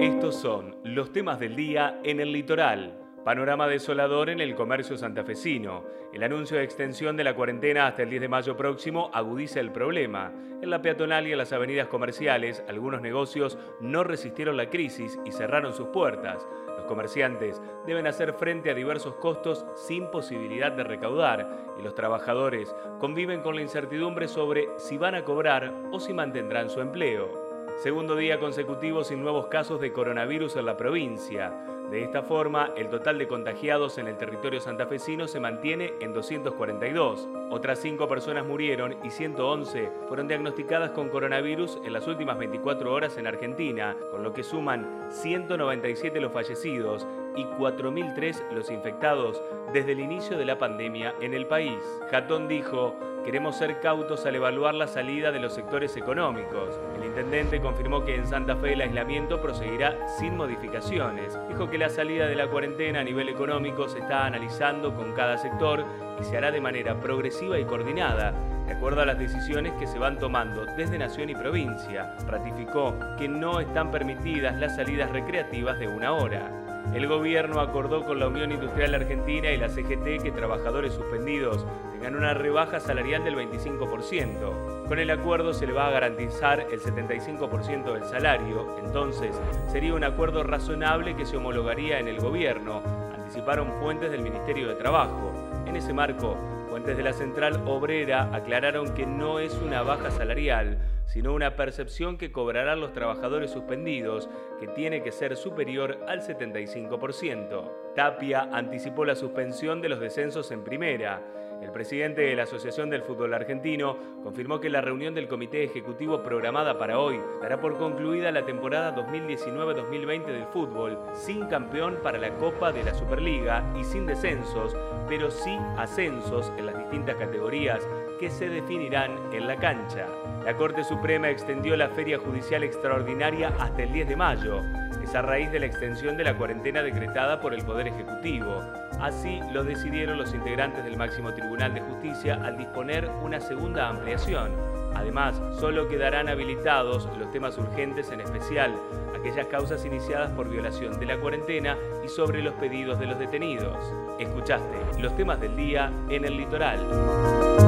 Estos son los temas del día en el litoral. Panorama desolador en el comercio santafesino. El anuncio de extensión de la cuarentena hasta el 10 de mayo próximo agudiza el problema. En la peatonal y en las avenidas comerciales, algunos negocios no resistieron la crisis y cerraron sus puertas. Los comerciantes deben hacer frente a diversos costos sin posibilidad de recaudar y los trabajadores conviven con la incertidumbre sobre si van a cobrar o si mantendrán su empleo. Segundo día consecutivo sin nuevos casos de coronavirus en la provincia. De esta forma, el total de contagiados en el territorio santafesino se mantiene en 242. Otras 5 personas murieron y 111 fueron diagnosticadas con coronavirus en las últimas 24 horas en Argentina, con lo que suman 197 los fallecidos y 4.003 los infectados desde el inicio de la pandemia en el país. Jatón dijo, queremos ser cautos al evaluar la salida de los sectores económicos. El intendente confirmó que en Santa Fe el aislamiento proseguirá sin modificaciones. Dijo que la salida de la cuarentena a nivel económico se está analizando con cada sector y se hará de manera progresiva y coordinada de acuerdo a las decisiones que se van tomando desde nación y provincia. Ratificó que no están permitidas las salidas recreativas de una hora. El gobierno acordó con la Unión Industrial Argentina y la CGT que trabajadores suspendidos tengan una rebaja salarial del 25%. Con el acuerdo se le va a garantizar el 75% del salario, entonces sería un acuerdo razonable que se homologaría en el gobierno, anticiparon fuentes del Ministerio de Trabajo. En ese marco, fuentes de la Central Obrera aclararon que no es una baja salarial, sino una percepción que cobrarán los trabajadores suspendidos, que tiene que ser superior al 75%. Tapia anticipó la suspensión de los descensos en primera. El presidente de la Asociación del Fútbol Argentino confirmó que la reunión del Comité Ejecutivo programada para hoy dará por concluida la temporada 2019-2020 del fútbol, sin campeón para la Copa de la Superliga y sin descensos, pero sí ascensos en las distintas categorías que se definirán en la cancha. La Corte Suprema extendió la feria judicial extraordinaria hasta el 10 de mayo. A raíz de la extensión de la cuarentena decretada por el Poder Ejecutivo. Así lo decidieron los integrantes del máximo Tribunal de Justicia al disponer una segunda ampliación. Además, solo quedarán habilitados los temas urgentes, en especial aquellas causas iniciadas por violación de la cuarentena y sobre los pedidos de los detenidos. Escuchaste los temas del día en el litoral.